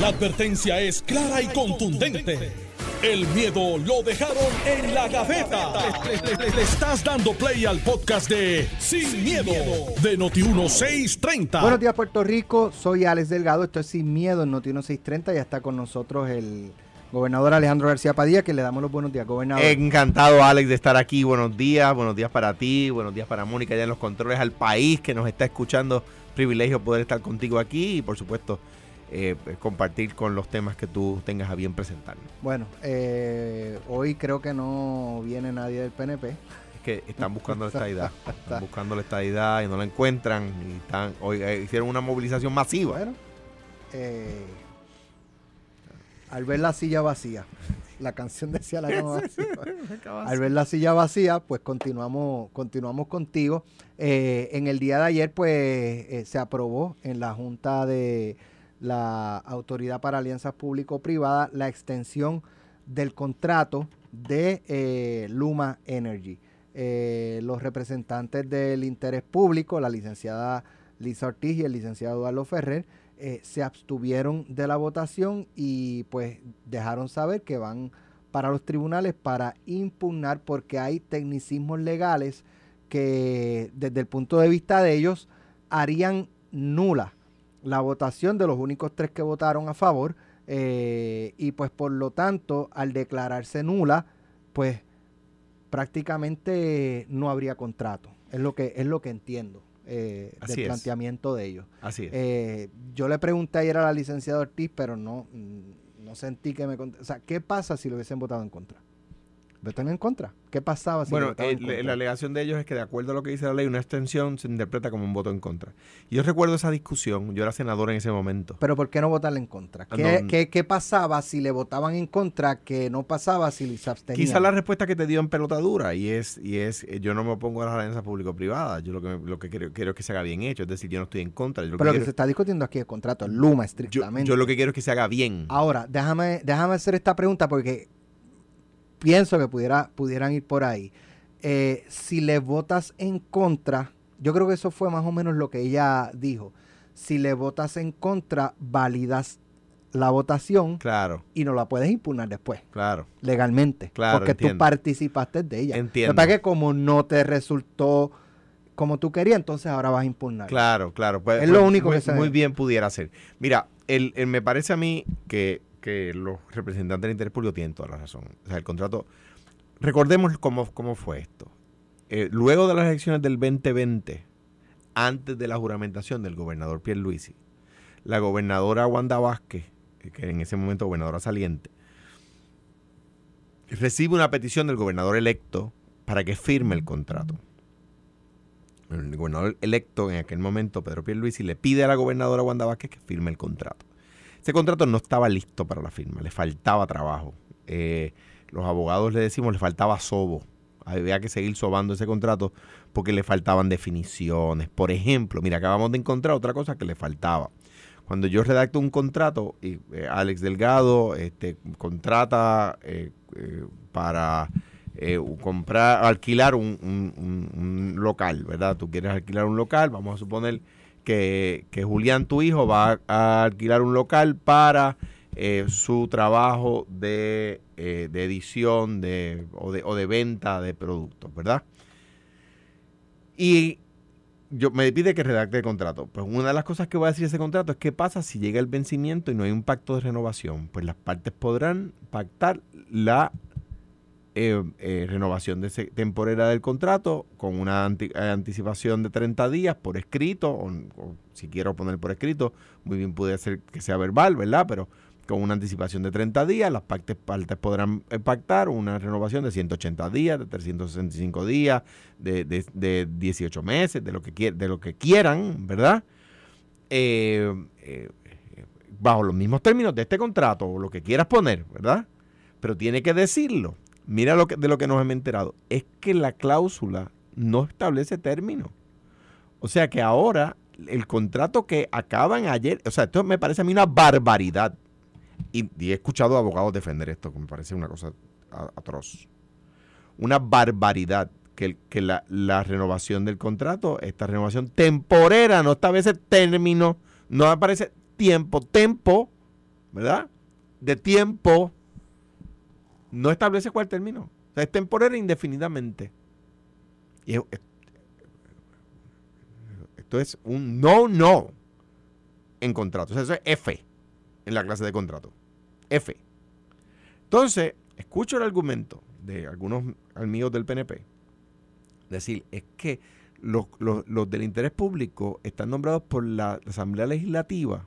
La advertencia es clara y contundente. El miedo lo dejaron en la gaveta. Le, le estás dando play al podcast de Sin, miedo, de Noti1630. Buenos días, Puerto Rico. Soy Alex Delgado. Esto es Sin Miedo en Noti1630. Ya está con nosotros el gobernador Alejandro García Padilla, que le damos los buenos días, gobernador. Encantado, Alex, de estar aquí. Buenos días, buenos días para ti, buenos días para Mónica, ya en los controles, al país que nos está escuchando. Privilegio poder estar contigo aquí y, por supuesto, eh, compartir con los temas que tú tengas a bien presentar. Bueno, eh, hoy creo que no viene nadie del PNP. Es que están buscando la estadidad, están buscando la estadidad y no la encuentran y están hoy eh, hicieron una movilización masiva. Bueno, al ver la silla vacía, la canción decía la cama vacía. al ver la silla vacía, pues continuamos, continuamos contigo. en el día de ayer, pues se aprobó en la Junta de la Autoridad para Alianzas Público-Privadas la extensión del contrato de eh, Luma Energy. Eh, los representantes del interés público, la licenciada Lisa Ortiz y el licenciado Eduardo Ferrer, eh, se abstuvieron de la votación y pues dejaron saber que van para los tribunales para impugnar porque hay tecnicismos legales que desde el punto de vista de ellos harían nula la votación de los únicos tres que votaron a favor eh, y pues por lo tanto al declararse nula pues prácticamente no habría contrato. Es lo que es lo que entiendo eh, del planteamiento de ellos. Así es. Eh, yo le pregunté ayer a la licenciada Ortiz pero no no sentí que me o sea qué pasa si lo hubiesen votado en contra votan en contra. ¿Qué pasaba si Bueno, la alegación de ellos es que de acuerdo a lo que dice la ley, una extensión se interpreta como un voto en contra. Y yo recuerdo esa discusión, yo era senador en ese momento. Pero ¿por qué no votarle en contra? Ah, ¿Qué, ¿qué, pasaba si le votaban en contra que no pasaba si se abstenían? Quizá la respuesta que te dio en pelotadura y es, y es yo no me opongo a las alianzas público-privadas, yo lo que, lo que quiero, quiero, es que se haga bien hecho, es decir, yo no estoy en contra. Pero lo que, se está discutiendo aquí es contrato, Luma estrictamente. Yo, yo lo que quiero es que se haga bien. Ahora, déjame, déjame hacer esta pregunta porque pienso que pudiera, pudieran ir por ahí. Eh, si le votas en contra, yo creo que eso fue más o menos lo que ella dijo. Si le votas en contra, validas la votación claro. y no la puedes impugnar después. Claro. Legalmente. Claro, porque tú participaste de ella. Entiendo. Lo que como no te resultó como tú querías, entonces ahora vas a impugnar. Claro, claro. Pues, es lo pues, único que se Muy bien pudiera ser. Mira, el, me parece a mí que que los representantes del interés público tienen toda la razón. O sea, el contrato. Recordemos cómo, cómo fue esto. Eh, luego de las elecciones del 2020, antes de la juramentación del gobernador Pierre Luisi, la gobernadora Wanda Vázquez, que en ese momento gobernadora saliente, recibe una petición del gobernador electo para que firme el contrato. El gobernador electo en aquel momento, Pedro Pierluisi, le pide a la gobernadora Wanda Vázquez que firme el contrato. Ese contrato no estaba listo para la firma, le faltaba trabajo. Eh, los abogados le decimos, le faltaba sobo. Había que seguir sobando ese contrato porque le faltaban definiciones. Por ejemplo, mira, acabamos de encontrar otra cosa que le faltaba. Cuando yo redacto un contrato, y eh, Alex Delgado este, contrata eh, para comprar, alquilar un, local, ¿verdad? Tú quieres alquilar un local, vamos a suponer que, Julián, tu hijo, va a alquilar un local para eh, su trabajo de, eh, edición de, o, de, o de venta de productos, ¿verdad? Y yo me pide que redacte el contrato. Pues una de las cosas que voy a decir ese contrato es qué pasa si llega el vencimiento y no hay un pacto de renovación. Pues las partes podrán pactar la eh, eh, renovación de temporera del contrato con una eh, anticipación de 30 días por escrito, o, si quiero poner por escrito, muy bien puede ser que sea verbal, ¿verdad? Pero con una anticipación de 30 días, las partes, partes podrán pactar una renovación de 180 días, de 365 días, de, de, 18 meses, de lo que, de lo que quieran, ¿verdad? bajo los mismos términos de este contrato, o lo que quieras poner, ¿verdad? Pero tiene que decirlo mira lo que, de lo que nos hemos enterado, es que la cláusula no establece término. O sea que ahora el contrato que acaban ayer, o sea, esto me parece a mí una barbaridad. Y, he escuchado a abogados defender esto, que me parece una cosa atroz. Una barbaridad que, que la, la, renovación del contrato, esta renovación temporera, no establece término, no aparece tiempo, tempo, ¿verdad? De tiempo, no establece cuál término. O sea, es temporal indefinidamente. Y esto es un no, no en contrato. O sea, eso es F en la clase de contrato. F. Entonces, escucho el argumento de algunos amigos del PNP. Decir, es que los, del interés público están nombrados por la Asamblea Legislativa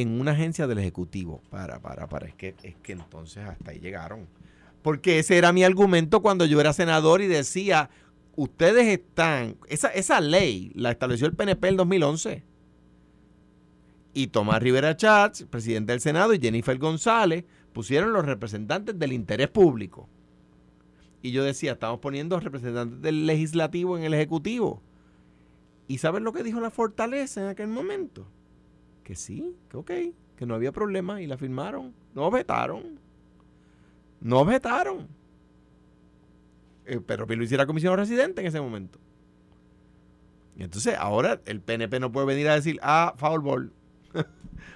en una agencia del Ejecutivo. Para, para, para. Es que, es que entonces hasta ahí llegaron. Porque ese era mi argumento cuando yo era senador y decía, ustedes están, esa, esa ley la estableció el PNP en 2011. Y Tomás Rivera Chats, presidente del Senado, y Jennifer González pusieron los representantes del interés público. Y yo decía, estamos poniendo representantes del legislativo en el ejecutivo. ¿Y saben lo que dijo la fortaleza en aquel momento? Que sí, que ok, que no había problema y la firmaron. No objetaron. No objetaron. Eh, pero lo hiciera comisionado residente en ese momento. Y entonces ahora el PNP no puede venir a decir, ah, foul ball.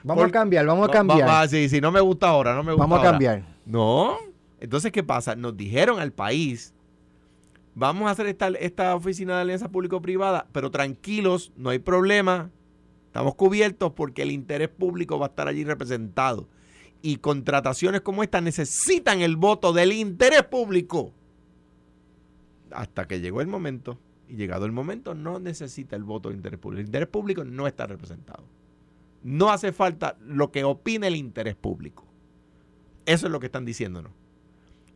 Vamos a cambiar, vamos a cambiar. sí, sí, no me gusta ahora, no me gusta Vamos a cambiar. No. Entonces, ¿qué pasa? Nos dijeron al país, vamos a hacer esta, esta oficina de alianza público-privada, pero tranquilos, no hay problema. Estamos cubiertos porque el interés público va a estar allí representado. Y contrataciones como esta necesitan el voto del interés público. Hasta que llegó el momento, y llegado el momento, no necesita el voto del interés público. El interés público no está representado. No hace falta lo que opine el interés público. Eso es lo que están diciéndonos.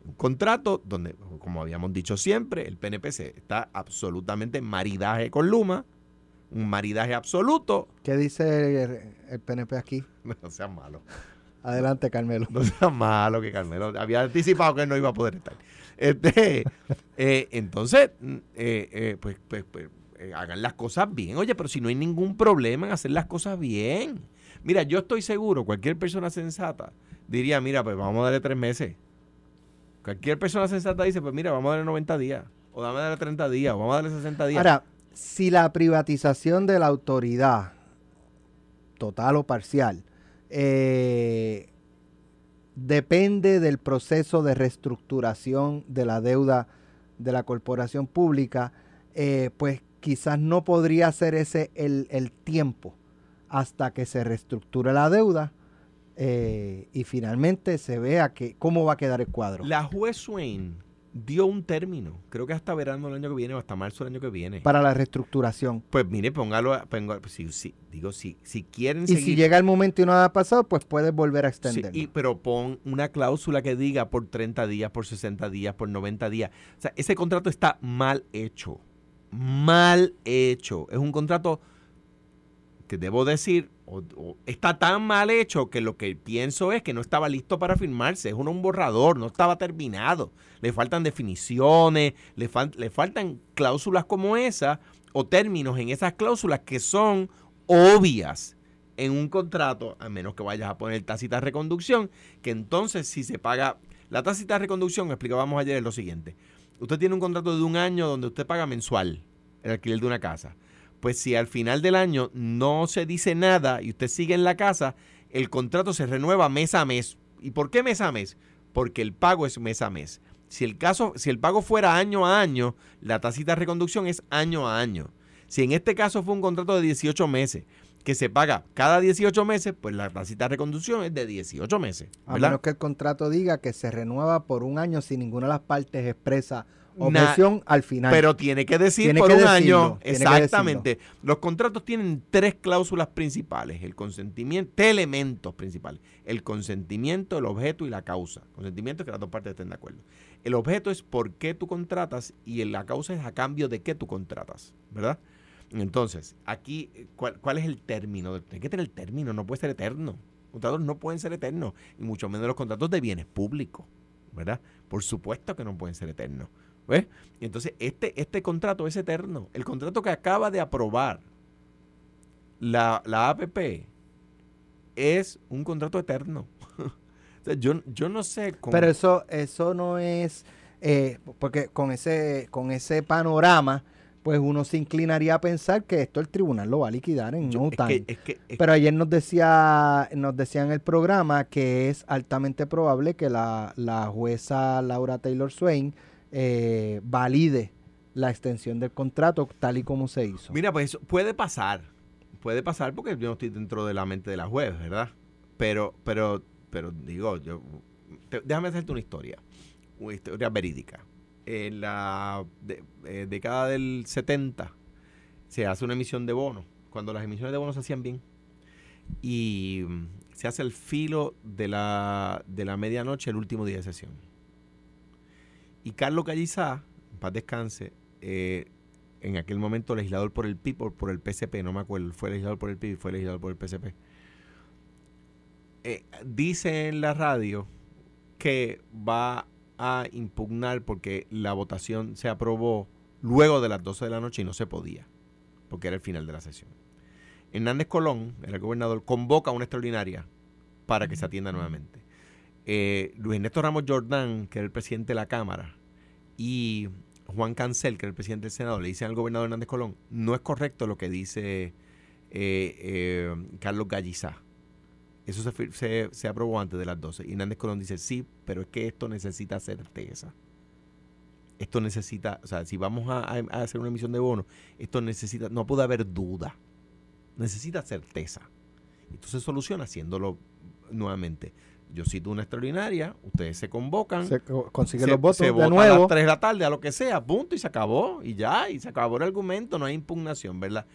Un contrato donde, como habíamos dicho siempre, el PNPC está absolutamente en maridaje con Luma, un maridaje absoluto. ¿Qué dice el, PNP aquí? No sea malo. Adelante, Carmelo. No sea malo que Carmelo había anticipado que no iba a poder estar. Este, eh, entonces, mm, eh, eh, pues, pues, pues hagan las cosas bien. Oye, pero si no hay ningún problema en hacer las cosas bien. Mira, yo estoy seguro, cualquier persona sensata diría, mira, pues vamos a darle tres meses. Cualquier persona sensata dice, pues mira, vamos a darle 90 días, o a darle 30 días, o vamos a darle 60 días. Ahora, si la privatización de la autoridad, total o parcial, eh, depende del proceso de reestructuración de la deuda de la corporación pública, eh, pues quizás no podría ser ese el, tiempo hasta que se reestructure la deuda eh, y finalmente se vea que, cómo va a quedar el cuadro. La juez Swain dio un término, creo que hasta verano del año que viene o hasta marzo del año que viene. Para la reestructuración. Pues mire, póngalo, si, digo, si, si quieren Y si llega el momento y no ha pasado, pues puedes volver a extender. Sí, pero pon una cláusula que diga por 30 días, por 60 días, por 90 días. O sea, ese contrato está mal hecho mal hecho. Es un contrato debo decir, está tan mal hecho que lo que pienso es que no estaba listo para firmarse. Es un, borrador, no estaba terminado. Le faltan definiciones, le, faltan cláusulas como esa o términos en esas cláusulas que son obvias en un contrato, a menos que vayas a poner tácita reconducción, que entonces si se paga la tácita reconducción, explicábamos ayer, lo siguiente usted tiene un contrato de un año donde usted paga mensual el alquiler de una casa. Pues si al final del año no se dice nada y usted sigue en la casa, el contrato se renueva mes a mes. ¿Y por qué mes a mes? Porque el pago es mes a mes. Si el, caso, si el pago fuera año a año, la tacita de reconducción es año a año. Si en este caso fue un contrato de 18 meses, que se paga cada 18 meses, pues la tacita de reconducción es de 18 meses. A menos que el contrato diga que se renueva por un año si ninguna de las partes expresa objeción al final. Pero tiene que decir por un año. Exactamente. Los contratos tienen tres cláusulas principales. El consentimiento, tres elementos principales. El consentimiento, el objeto y la causa. Consentimiento es que las dos partes estén de acuerdo. El objeto es por qué tú contratas y la causa es a cambio de qué tú contratas. ¿Verdad? Entonces, aquí, ¿cuál, es el término? Tiene que tener el término, no puede ser eterno. Los contratos no pueden ser eternos, y mucho menos los contratos de bienes públicos, ¿verdad? Por supuesto que no pueden ser eternos. ¿Ves? Y entonces, este, este contrato es eterno. El contrato que acaba de aprobar la, la APP es un contrato eterno. yo, yo no sé cómo. Pero eso, eso no es. Eh, porque con ese, con ese panorama pues uno se inclinaría a pensar que esto el tribunal lo va a liquidar en no time. Pero ayer nos decía, nos decía en el programa que es altamente probable que la, jueza Laura Taylor Swain eh, valide la extensión del contrato tal y como se hizo. Mira, pues puede pasar, puede pasar porque yo no estoy dentro de la mente de la juez, ¿verdad? Pero, pero, pero digo, yo, déjame hacerte una historia, una historia verídica en la eh, década del 70 se hace una emisión de bonos, cuando las emisiones de bonos se hacían bien. Y mm, se hace el filo de la, de la medianoche el último día de sesión. Y Carlos Callizá, en paz descanse, eh, en aquel momento legislador por el PIB o por el PCP, no me acuerdo, fue legislador por el PIB, fue legislador por el PCP. Eh, dice en la radio que va a impugnar porque la votación se aprobó luego de las 12 de la noche y no se podía, porque era el final de la sesión. Hernández Colón, el gobernador, convoca una extraordinaria para que se atienda nuevamente. Eh, Luis Ernesto Ramos Jordán, que era el presidente de la Cámara, y Juan Cancel, que era el presidente del Senado, le dicen al gobernador Hernández Colón, no es correcto lo que dice eh, eh, Carlos Gallizá. Eso se, aprobó antes de las 12. Y Hernández Colón dice, sí, pero es que esto necesita certeza. Esto necesita, o sea, si vamos a, hacer una emisión de bonos, esto necesita, no puede haber duda. Necesita certeza. Entonces soluciona haciéndolo nuevamente. Yo cito una extraordinaria, ustedes se convocan, se consiguen los votos se de nuevo. a las 3 de la tarde, a lo que sea, punto, y se acabó, y ya, y se acabó el argumento, no hay impugnación, ¿verdad?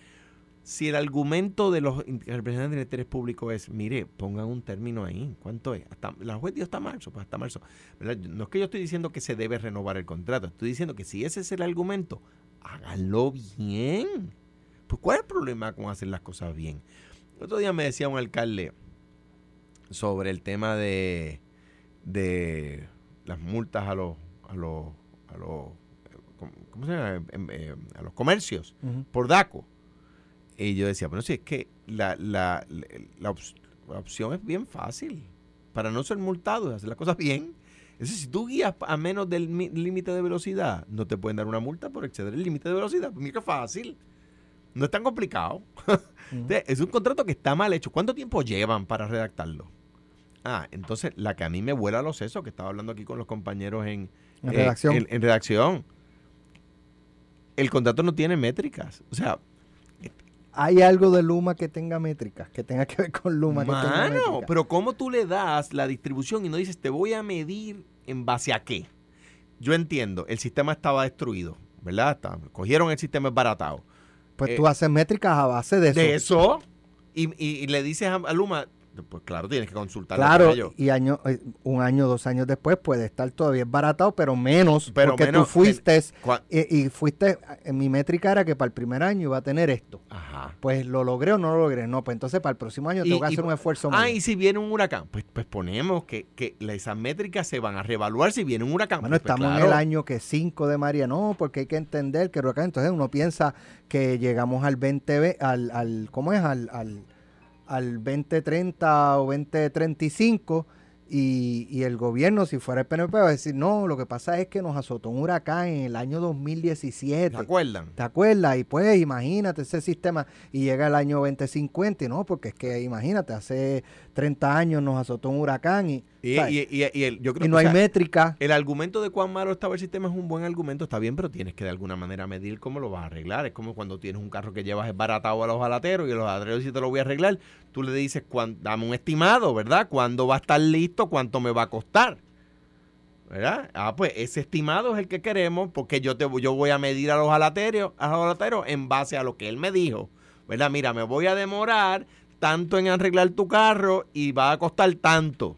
si el argumento de los representantes del interés público es, mire, pongan un término ahí, ¿cuánto es? Hasta, la juez dio hasta marzo, pues hasta marzo. No es que yo estoy diciendo que se debe renovar el contrato, estoy diciendo que si ese es el argumento, háganlo bien. Pues ¿cuál es el problema con hacer las cosas bien? El otro día me decía un alcalde sobre el tema de, de las multas a los, a los, a los, ¿cómo se llama? Em, em, a los comercios por DACO y yo decía, bueno, si es que la, la, la, opción es bien fácil. Para no ser multado y hacer las cosas bien. Es decir, si tú guías a menos del límite de velocidad, no te pueden dar una multa por exceder el límite de velocidad. Pues mira qué fácil. No es tan complicado. es un contrato que está mal hecho. ¿Cuánto tiempo llevan para redactarlo? Ah, entonces la que a mí me vuela los sesos, que estaba hablando aquí con los compañeros en, en redacción. en redacción. El contrato no tiene métricas. O sea, hay algo de Luma que tenga métricas, que tenga que ver con Luma. Mano, pero ¿cómo tú le das la distribución y no dices, te voy a medir en base a qué? Yo entiendo, el sistema estaba destruido, ¿verdad? cogieron el sistema esbaratado. Pues tú eh, haces métricas a base de eso. De eso. Y, le dices a Luma, pues claro, tienes que consultar. Claro, y año, eh, un año, dos años después puede estar todavía baratado, pero menos, pero porque tú fuiste, y, fuiste, en mi métrica era que para el primer año iba a tener esto. Ajá. Pues lo logré o no lo logré. No, pues entonces para el próximo año tengo que hacer un esfuerzo más. Ah, y si viene un huracán, pues, pues ponemos que, que esas métricas se van a reevaluar si viene un huracán. Bueno, pues, pues, estamos en el año que 5 de María, no, porque hay que entender que el huracán, entonces uno piensa que llegamos al 20, al, al ¿cómo es? al, al al 2030 o 2035 y, y, el gobierno, si fuera el PNP, va a decir, no, lo que pasa es que nos azotó un huracán en el año 2017. ¿Te acuerdan? ¿Te acuerdas? Y pues imagínate ese sistema y llega el año 2050, ¿no? Porque es que imagínate, hace 30 años nos azotó un huracán y y, y, yo creo y no hay métrica. El argumento de cuán malo estaba el sistema es un buen argumento, está bien, pero tienes que de alguna manera medir cómo lo vas a arreglar. Es como cuando tienes un carro que llevas baratado a los jalateros y los jalateros si te lo voy a arreglar, tú le dices, dame un estimado, ¿verdad? ¿Cuándo va a estar listo? ¿Cuánto me va a costar? ¿verdad? Ah, pues ese estimado es el que queremos porque yo te yo voy a medir a los jalateros, a los jalateros en base a lo que él me dijo, ¿verdad? Mira, me voy a demorar tanto en arreglar tu carro y va a costar tanto.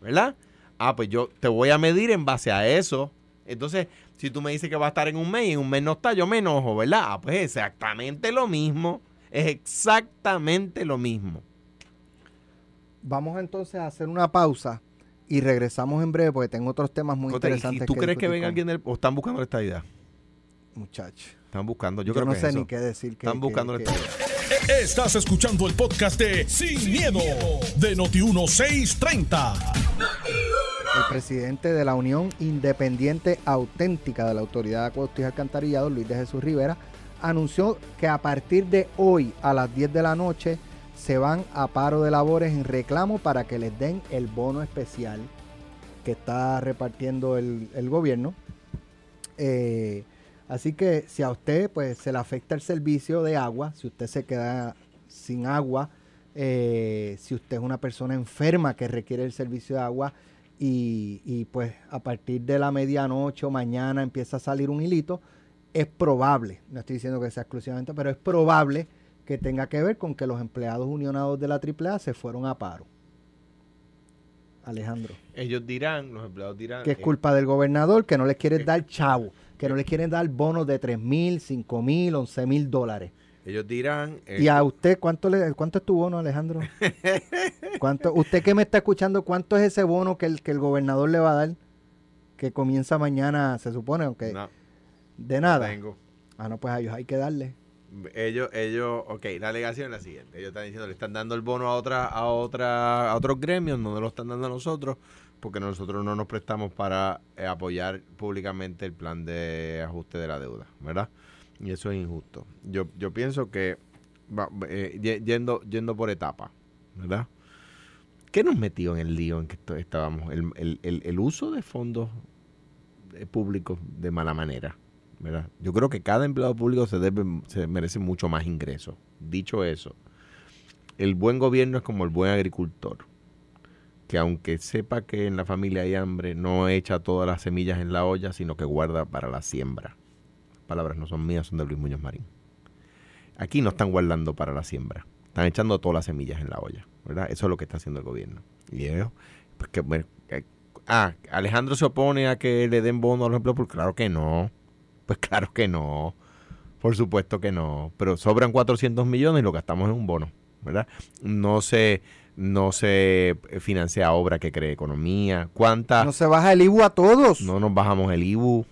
¿Verdad? Ah, pues yo te voy a medir en base a eso. Entonces, si tú me dices que va a estar en un mes y en un mes no está, yo me enojo, ¿verdad? Ah, pues exactamente lo mismo. Es exactamente lo mismo. Vamos entonces a hacer una pausa y regresamos en breve porque tengo otros temas muy interesantes. ¿Y tú crees que venga alguien del, o están buscando esta idea? Muchachos. Están buscando, yo, creo no sé ni qué decir. están buscando esta idea. Estás escuchando el podcast de Sin, miedo, de Noti1630. el presidente de la Unión Independiente Auténtica de la Autoridad de Acueductos y Alcantarillados, Luis de Jesús Rivera, anunció que a partir de hoy a las 10 de la noche se van a paro de labores en reclamo para que les den el bono especial que está repartiendo el, gobierno. Eh, así que si a usted pues se le afecta el servicio de agua, si usted se queda sin agua, eh, si usted es una persona enferma que requiere el servicio de agua y, y pues a partir de la medianoche o mañana empieza a salir un hilito, es probable, no estoy diciendo que sea exclusivamente, pero es probable que tenga que ver con que los empleados unionados de la AAA se fueron a paro. Alejandro. Ellos dirán, los empleados dirán... Que es culpa del gobernador que no les quiere dar chavo, que no les quieren dar bonos de 3 mil, 5 mil, 11 mil dólares. Ellos dirán... ¿Y a usted cuánto, le, cuánto es tu bono, Alejandro? ¿Cuánto, usted que me está escuchando, ¿cuánto es ese bono que el, que el gobernador le va a dar? Que comienza mañana, se supone, aunque... De nada. tengo. Ah, no, pues a ellos hay que darle. Ellos, ellos, ok, la alegación es la siguiente. Ellos están diciendo, le están dando el bono a otra, a otra, a otros gremios, no lo están dando a nosotros, porque nosotros no nos prestamos para eh, apoyar públicamente el plan de ajuste de la deuda, ¿verdad? Y eso es injusto. Yo, yo pienso que eh, yendo, yendo por etapa, ¿verdad? ¿Qué nos metió en el lío en que estábamos? El, el, el uso de fondos eh, públicos de mala manera. Yo creo que cada empleado público se, debe, se merece mucho más ingresos. Dicho eso, el buen gobierno es como el buen agricultor, que aunque sepa que en la familia hay hambre, no echa todas las semillas en la olla, sino que guarda para la siembra. Palabras no son mías, son de Luis Muñoz Marín. Aquí no están guardando para la siembra, están echando todas las semillas en la olla, ¿verdad? Eso es lo que está haciendo el gobierno. Y ellos, pues eh, ah, Alejandro se opone a que le den bono a los empleados, porque claro que no. Pues claro que no. Por supuesto que no. Pero sobran 400 millones y lo gastamos en un bono, ¿verdad? No se, no se financia obra que cree economía. ¿Cuánta? No se baja el IBU a todos. No nos bajamos el IBU.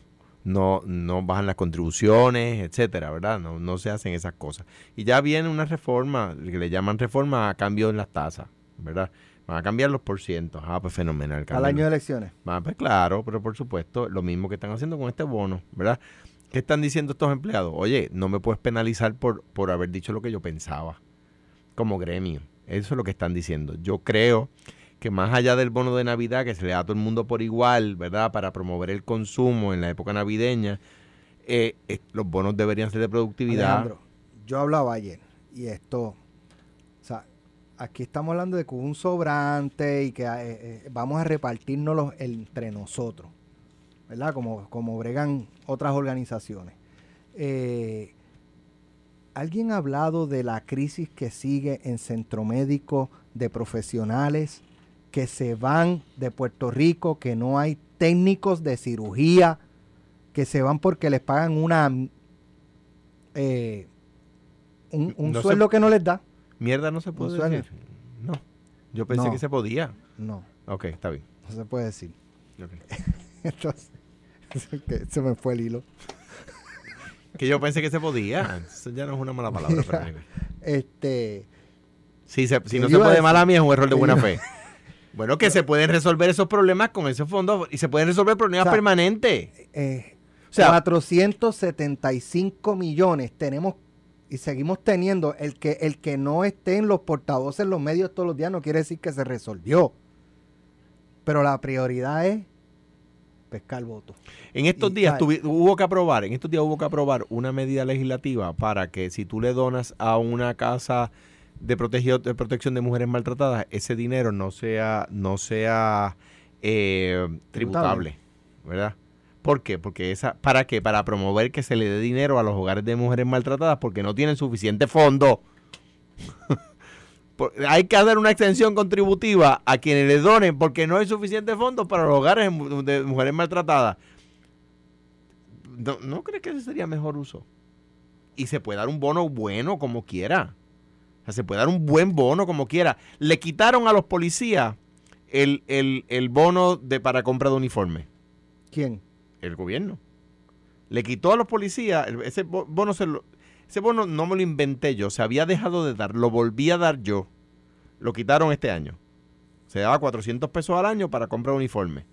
No, no bajan las contribuciones, etcétera, ¿verdad? No, no se hacen esas cosas. Y ya viene una reforma, que le llaman reforma a cambio en las tasas, ¿verdad? Van a cambiar los porcientos. Ah, pues fenomenal. Al año de elecciones. Ah, pues claro, pero por supuesto, lo mismo que están haciendo con este bono, ¿verdad? ¿Qué están diciendo estos empleados? Oye, no me puedes penalizar por, por haber dicho lo que yo pensaba como gremio. Eso es lo que están diciendo. Yo creo que más allá del bono de Navidad que se le da a todo el mundo por igual, ¿verdad? Para promover el consumo en la época navideña, eh, eh, los bonos deberían ser de productividad. Alejandro, yo hablaba ayer y esto, o sea, aquí estamos hablando de que un sobrante y que eh, vamos a repartirnos entre nosotros. ¿Verdad? Como, como bregan otras organizaciones. Eh, ¿Alguien ha hablado de la crisis que sigue en centro médico de profesionales que se van de Puerto Rico, que no hay técnicos de cirugía, que se van porque les pagan una eh, un, sueldo que no les da? Mierda no se puede decir. No. Yo pensé que se podía. No. Ok, está bien. No se puede decir. Entonces, se me fue el hilo. que yo pensé que se podía. Eso ya no es una mala palabra. este. Si, si no se puede mala mía es un error de buena fe. Bueno, que se pueden resolver esos problemas con esos fondos y se pueden resolver problemas permanentes. Eh, o sea, 475 millones tenemos y seguimos teniendo. El que, el que no esté en los portavoces en los medios todos los días no quiere decir que se resolvió. Pero la prioridad es pescar voto. En estos días hubo que aprobar, en estos días hubo que aprobar una medida legislativa para que si tú le donas a una casa de, de protección de mujeres maltratadas, ese dinero no sea, no sea eh, tributable, ¿verdad? ¿Por qué? Porque esa, ¿para qué? Para promover que se le dé dinero a los hogares de mujeres maltratadas porque no tienen suficiente fondo. hay que dar una extensión contributiva a quienes le donen porque no hay suficiente fondos para los hogares de mujeres maltratadas. ¿No, ¿No crees que ese sería mejor uso? Y se puede dar un bono bueno como quiera. O sea, se puede dar un buen bono como quiera. Le quitaron a los policías el, bono de, para compra de uniforme. ¿Quién? El gobierno. Le quitó a los policías, ese bono se lo, ese bono no me lo inventé yo, se había dejado de dar, lo volví a dar yo. Lo quitaron este año. Se daba 400 pesos al año para comprar uniforme.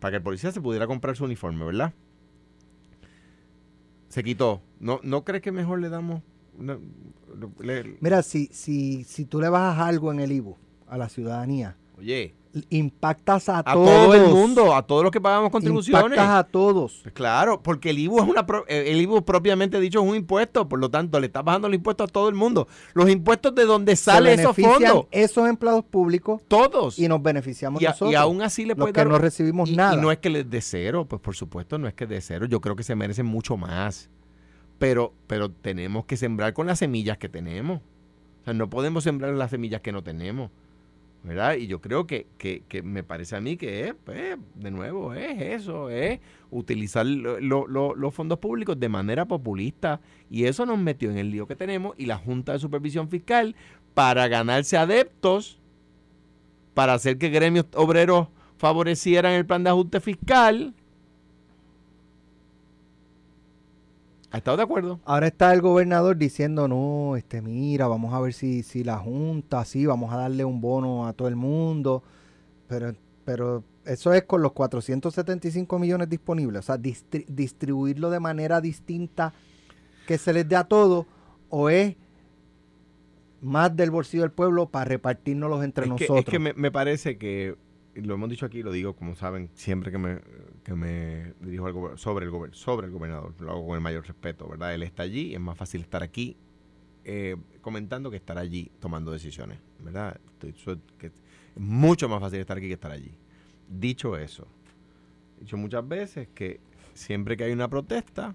Para que el policía se pudiera comprar su uniforme, ¿verdad? Se quitó. ¿No, ¿no crees que mejor le damos... Mira, si, si, si tú le bajas algo en el IBU a la ciudadanía, Oye, impactas a, a todo el mundo, a todos los que pagamos contribuciones. Impactas a todos. Pues claro, porque el IBU es una eh, el propiamente dicho es un impuesto, por lo tanto le está bajando el impuesto a todo el mundo. Los impuestos de donde sale esos fondos. Esos empleados públicos. Todos. Y nos beneficiamos y nosotros. Y aún así le puede que no recibimos nada. Y no es que les de cero, pues por supuesto no es que de cero. Yo creo que se merecen mucho más. Pero, pero tenemos que sembrar con las semillas que tenemos. O sea, no podemos sembrar las semillas que no tenemos. ¿Verdad? Y yo creo que, me parece a mí que es, pues, de nuevo, es eso, es utilizar los fondos públicos de manera populista. Y eso nos metió en el lío que tenemos y la Junta de Supervisión Fiscal para ganarse adeptos, para hacer que gremios obreros favorecieran el plan de ajuste fiscal ¿Ha estado de acuerdo? Ahora está el gobernador diciendo, no, este, mira, vamos a ver si, si la Junta, sí, vamos a darle un bono a todo el mundo. Pero, pero eso es con los 475 millones disponibles. O sea, distribuirlo de manera distinta que se les dé a todos, o es más del bolsillo del pueblo para repartirnos entre nosotros. es que me, parece que lo hemos dicho aquí, lo digo como saben, siempre que me, que me dirijo al sobre, el sobre el gobernador, lo hago con el mayor respeto, ¿verdad? Él está allí, es más fácil estar aquí eh, comentando que estar allí tomando decisiones, ¿verdad? es mucho más fácil estar aquí que estar allí. Dicho eso, he dicho muchas veces que siempre que hay una protesta,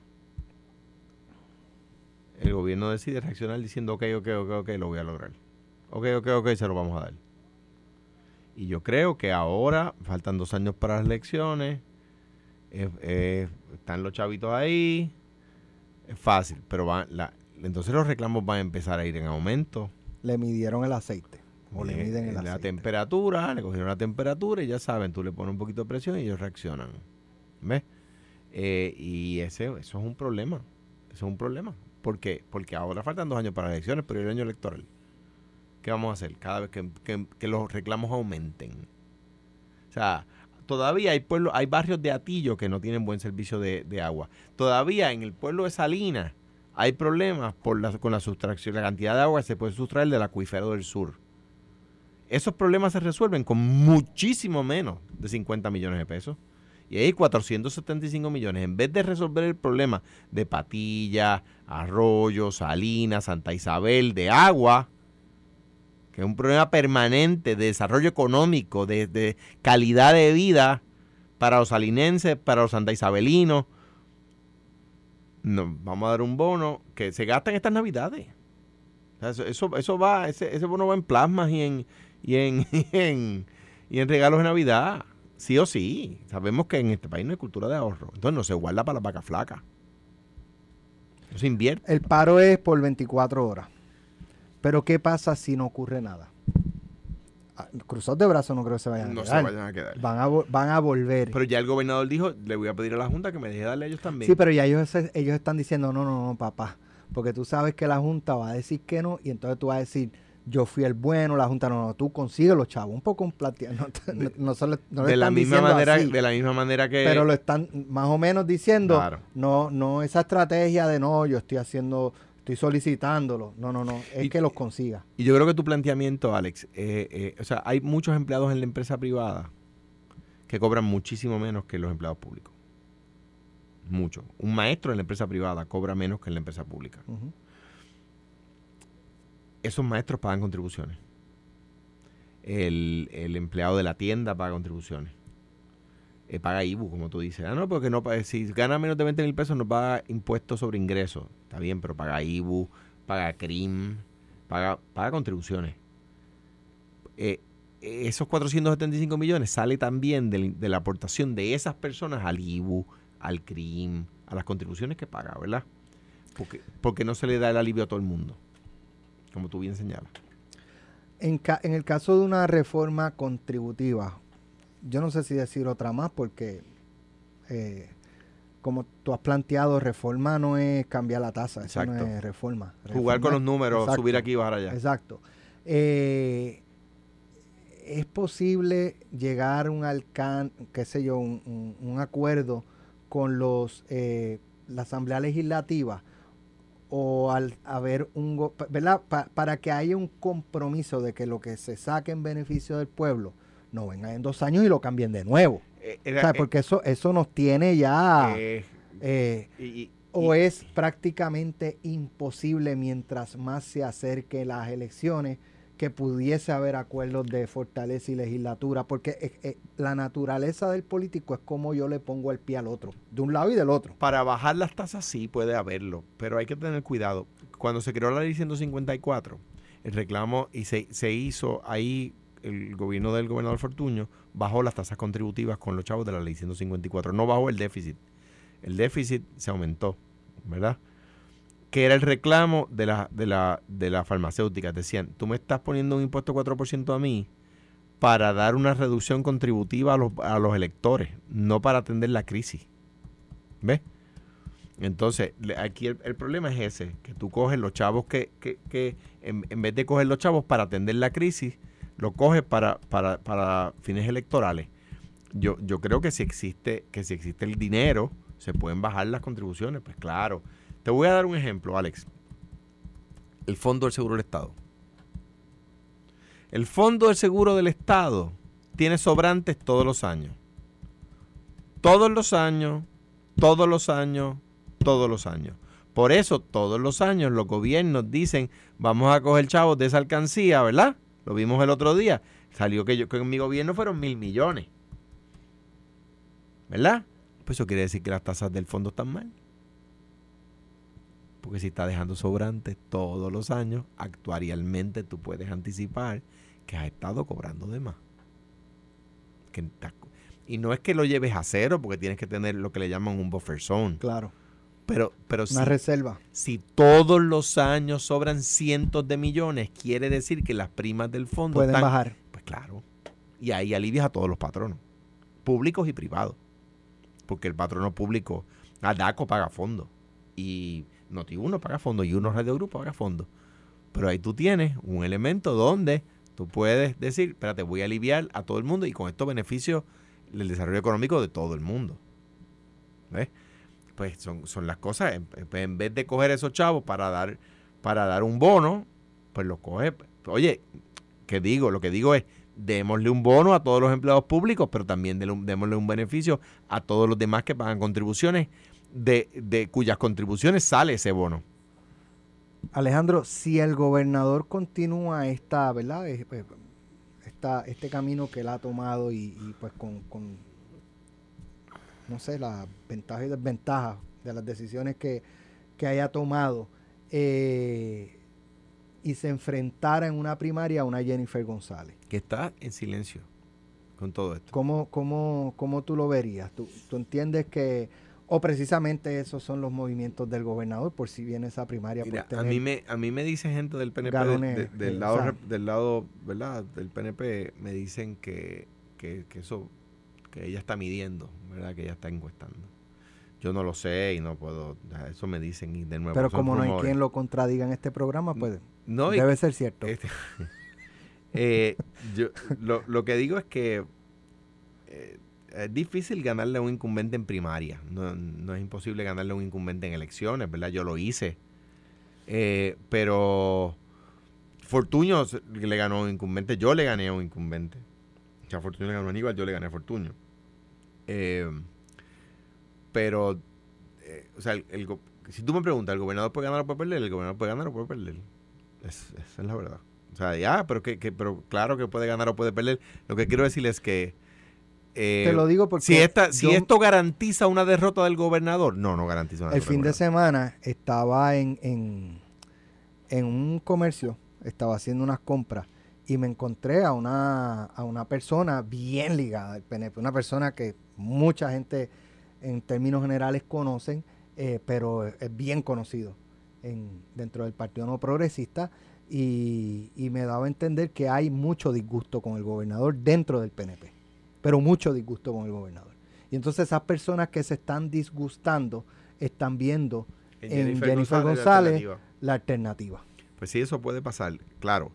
el gobierno decide reaccionar diciendo, ok, ok, ok, ok, lo voy a lograr. Ok, ok, ok, se lo vamos a dar. Y yo creo que ahora, faltan dos años para las elecciones, están los chavitos ahí, es fácil, pero va, la, entonces los reclamos van a empezar a ir en aumento. Le midieron el aceite. O le, miden el la temperatura, le cogieron la temperatura y ya saben, tú le pones un poquito de presión y ellos reaccionan. ¿Ves? Eh, y ese, eso es un problema. Eso es un problema. ¿Por qué? Porque ahora faltan dos años para las elecciones, pero el año electoral. ¿Qué vamos a hacer? Cada vez que, los reclamos aumenten. O sea, todavía hay pueblos, hay barrios de Atillo que no tienen buen servicio de, agua. Todavía en el pueblo de Salinas hay problemas por la, con la sustracción, la cantidad de agua que se puede sustraer del acuífero del sur. Esos problemas se resuelven con muchísimo menos de 50 millones de pesos. Y hay 475 millones. En vez de resolver el problema de Patilla, Arroyo, Salinas, Santa Isabel, de agua, es un problema permanente de desarrollo económico, de, calidad de vida para los salinenses, para los santaisabelinos. No, vamos a dar un bono que se gasta en estas navidades. eso, eso, va, ese, ese, bono va en plasmas y en, y en, y en, regalos de Navidad. Sí o sí. Sabemos que en este país no hay cultura de ahorro. Entonces no se guarda para la vaca flaca. No se invierte. El paro es por 24 horas. Pero ¿qué pasa si no ocurre nada? Ah, cruzados de brazos no creo que se vayan a quedar. No se vayan a quedar. Van a, van a volver. Pero ya el gobernador dijo, le voy a pedir a la Junta que me deje darle a ellos también. Sí, pero ya ellos, ellos están diciendo, no, no, no, papá. Porque tú sabes que la Junta va a decir que no y entonces tú vas a decir, yo fui el bueno, la Junta no, no, tú consigues los chavos. Un poco un plateado. No, no, de la misma manera De la misma manera que... Pero lo están más o menos diciendo, no, no esa estrategia de no, yo estoy haciendo estoy solicitándolo. No, no, no, es que los consiga. Y yo creo que tu planteamiento, Alex, eh, eh, o sea, hay muchos empleados en la empresa privada que cobran muchísimo menos que los empleados públicos. Mucho. Un maestro en la empresa privada cobra menos que en la empresa pública. Esos maestros pagan contribuciones. El, el empleado de la tienda paga contribuciones. Eh, paga IBU, como tú dices. Ah, no, porque no, si gana menos de 20 mil pesos no paga impuestos sobre ingresos. Está bien, pero paga IBU, paga CRIM, paga, paga contribuciones. Eh, esos 475 millones sale también de, la aportación de esas personas al IBU, al CRIM, a las contribuciones que paga, ¿verdad? Porque, porque no se le da el alivio a todo el mundo, como tú bien señalas. En, en el caso de una reforma contributiva, yo no sé si decir otra más porque eh, como tú has planteado, reforma no es cambiar la tasa, eso no es reforma. Jugar con los números, subir aquí y bajar allá. Exacto. Eh, es posible llegar a un alcance, qué sé yo, un, acuerdo con los eh, la Asamblea Legislativa o al haber un, ¿verdad? para que haya un compromiso de que lo que se saque en beneficio del pueblo no venga en dos años y lo cambien de nuevo. Eh, eh, porque eso, eso nos tiene ya... o es prácticamente imposible mientras más se acerque las elecciones que pudiese haber acuerdos de fortaleza y legislatura, porque eh, eh, la naturaleza del político es como yo le pongo el pie al otro, de un lado y del otro. Para bajar las tasas sí puede haberlo, pero hay que tener cuidado. Cuando se creó la ley 154, el reclamo y se, se hizo ahí, el gobierno del gobernador Fortuño bajó las tasas contributivas con los chavos de la ley 154, no bajó el déficit. El déficit se aumentó, ¿verdad? que era el reclamo de la, de la, de la farmacéutica. Decían, tú me estás poniendo un impuesto 4% a mí para dar una reducción contributiva a los, a los electores, no para atender la crisis. ¿Ves? Entonces, aquí el, problema es ese, que tú coges los chavos que, que, que en, vez de coger los chavos para atender la crisis, lo coges para, para, para fines electorales. Yo, yo creo que si existe, que si existe el dinero, se pueden bajar las contribuciones, pues claro te voy a dar un ejemplo, Alex. El Fondo del Seguro del Estado. El Fondo del Seguro del Estado tiene sobrantes todos los años. Todos los años, todos los años, todos los años. Por eso todos los años los gobiernos dicen, vamos a coger chavos de esa alcancía, ¿verdad? Lo vimos el otro día. Salió que, yo, que en mi gobierno fueron mil millones. ¿Verdad? Pues eso quiere decir que las tasas del fondo están mal. Porque si está dejando sobrantes todos los años, actuarialmente tú puedes anticipar que has estado cobrando de más. y no es que lo lleves a cero, porque tienes que tener lo que le llaman un buffer zone. Claro. Pero, pero Una reserva. Si todos los años sobran cientos de millones, quiere decir que las primas del fondo pueden bajar. Pues claro. Y ahí alivias a todos los patronos, públicos y privados. Porque el patrono público, DACO paga fondo. Y Noti uno paga fondo y uno Radio Grupo paga fondo. Pero ahí tú tienes un elemento donde tú puedes decir, espérate, voy a aliviar a todo el mundo y con esto beneficio el desarrollo económico de todo el mundo. ¿Ves? Pues son, son las cosas, en, vez de coger esos chavos para dar, para dar un bono, pues los coge. Oye, ¿qué digo? Lo que digo es, démosle un bono a todos los empleados públicos, pero también démosle un beneficio a todos los demás que pagan contribuciones de, de cuyas contribuciones sale ese bono. Alejandro, si el gobernador continúa esta, ¿verdad? Pues, esta, este camino que él ha tomado y, pues con, con, no sé, las ventajas y desventajas de las decisiones que, que haya tomado eh, y se enfrentara en una primaria a una Jennifer González. Que está en silencio con todo esto. ¿Cómo, cómo, cómo tú lo verías? ¿Tú, tú entiendes que o precisamente esos son los movimientos del gobernador por si viene esa primaria. a mí me a mí me dice gente del PNP del lado del lado verdad del PNP me dicen que, que, eso que ella está midiendo verdad que ella está encuestando. Yo no lo sé y no puedo eso me dicen de nuevo. Pero como no hay quien lo contradiga en este programa pues no, debe ser cierto. Este, eh, yo lo, lo que digo es que eh, es difícil ganarle a un incumbente en primaria. No, es imposible ganarle a un incumbente en elecciones, ¿verdad? Yo lo hice. Eh, pero Fortuño le ganó a un incumbente. Yo le gané a un incumbente. O sea, Fortuño le ganó a Aníbal, yo le gané a Fortuño. Eh, pero, eh, o sea, si tú me preguntas, ¿el gobernador puede ganar o puede perder? El gobernador puede ganar o puede perder. esa es la verdad. O sea, ya, pero, que, que, pero claro que puede ganar o puede perder. Lo que quiero decir es que eh, Te lo digo porque. Si, esta, si esto garantiza una derrota del gobernador, no, no garantiza una El fin de semana estaba en, en, un comercio, estaba haciendo unas compras y me encontré a una, a una persona bien ligada al PNP, una persona que mucha gente en términos generales conocen, eh, pero es bien conocido en, dentro del Partido No Progresista y, y me daba a entender que hay mucho disgusto con el gobernador dentro del PNP pero mucho disgusto con el gobernador. Y entonces esas personas que se están disgustando están viendo en, Jennifer, González, la, alternativa. Pues sí, eso puede pasar. Claro,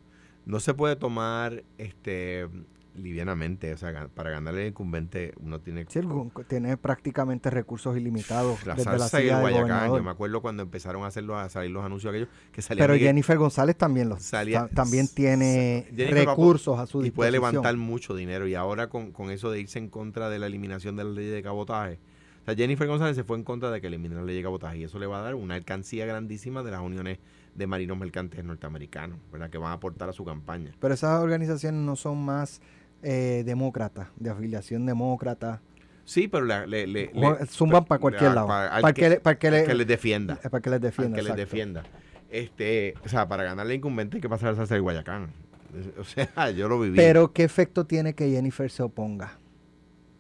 no se puede tomar este livianamente. O sea, para ganarle el incumbente uno tiene... Sí, tiene prácticamente recursos ilimitados. La desde la silla Guayacán. Yo me acuerdo cuando empezaron a, hacerlo, a salir los anuncios aquellos que salían... Pero Jennifer González también los también tiene recursos a su disposición. Y puede levantar mucho dinero. Y ahora con, con eso de irse en contra de la eliminación de la ley de cabotaje o sea, Jennifer González se fue en contra de que eliminen la ley de cabotaje y eso le va a dar una alcancía grandísima de las uniones de marinos mercantes norteamericanos, ¿verdad? Que van a aportar a su campaña. Pero esas organizaciones no son más eh, demócratas, de afiliación demócrata. Sí, pero le, zumban para cualquier lado. Para, que, para que, les defienda. Para que les defienda. Para que les defienda. Este, o sea, para ganar la incumbente hay que pasar a hacer Guayacán. O sea, yo lo viví. Pero, ¿qué efecto tiene que Jennifer se oponga?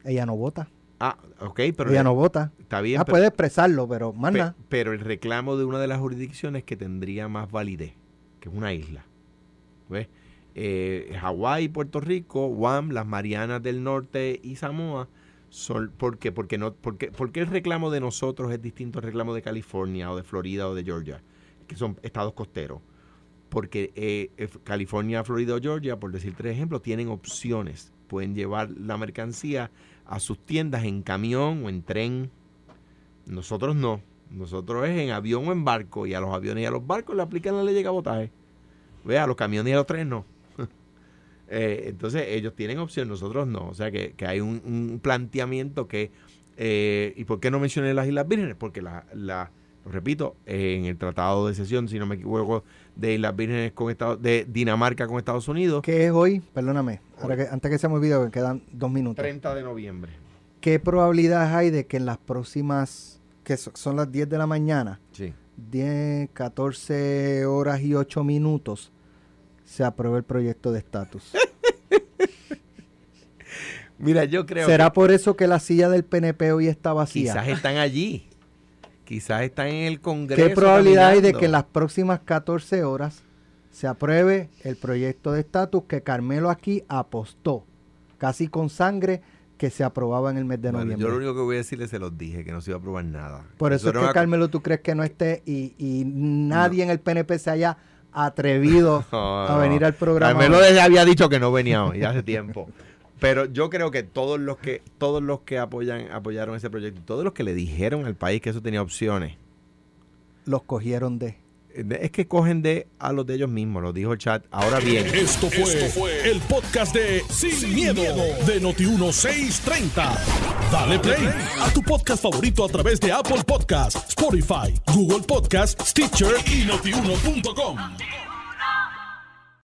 Ella no vota. Ah, ok, pero... Ella no vota. Está bien. Ah, puede expresarlo, pero manda. pero el reclamo de una de las jurisdicciones que tendría más validez, que es una isla. ¿Ves? Eh, Hawái, Puerto Rico, Guam, las Marianas del Norte y Samoa son ¿por qué? Porque no porque porque el reclamo de nosotros es distinto al reclamo de California o de Florida o de Georgia, que son estados costeros. Porque eh, eh, California, Florida o Georgia, por decir tres ejemplos, tienen opciones. Pueden llevar la mercancía a sus tiendas en camión o en tren. Nosotros no. Nosotros es en avión o en barco. Y a los aviones y a los barcos le aplican la ley de cabotaje. Vea, a los camiones y a los trenes no. Eh, entonces ellos tienen opción, nosotros no. O sea que, hay un, planteamiento que... Eh, ¿Y por qué no mencioné las Islas Vírgenes? Porque la, la repito, en el tratado de sesión, si no me equivoco, de las Vírgenes con Estados, de Dinamarca con Estados Unidos. ¿Qué es hoy? Perdóname, que, antes que se me olvide, que quedan dos minutos. 30 de noviembre. ¿Qué probabilidades hay de que en las próximas, que son las 10 de la mañana, sí. 10, 14 horas y 8 minutos, se apruebe el proyecto de estatus? Mira, yo creo. ¿Será por eso que la silla del PNP hoy está vacía? Quizás están allí. Quizás está en el Congreso. ¿Qué probabilidad hay de que en las próximas 14 horas se apruebe el proyecto de estatus que Carmelo aquí apostó, casi con sangre, que se aprobaba en el mes de noviembre? Yo lo único que voy a decirle se los dije, que no se iba a aprobar nada. Por eso, es que, Carmelo, tú crees que no esté y, nadie en el PNP se haya atrevido a venir al programa. Carmelo les había dicho que no venía hoy, hace tiempo. Pero yo creo que todos los que todos los que apoyan apoyaron ese proyecto, todos los que le dijeron al país que eso tenía opciones, los cogieron de es que cogen de a los de ellos mismos, lo dijo el chat. Ahora bien. Esto fue, el podcast de Sin, miedo, de Noti1630. Dale play a tu podcast favorito a través de Apple Podcasts, Spotify, Google Podcasts, Stitcher y notiuno.com.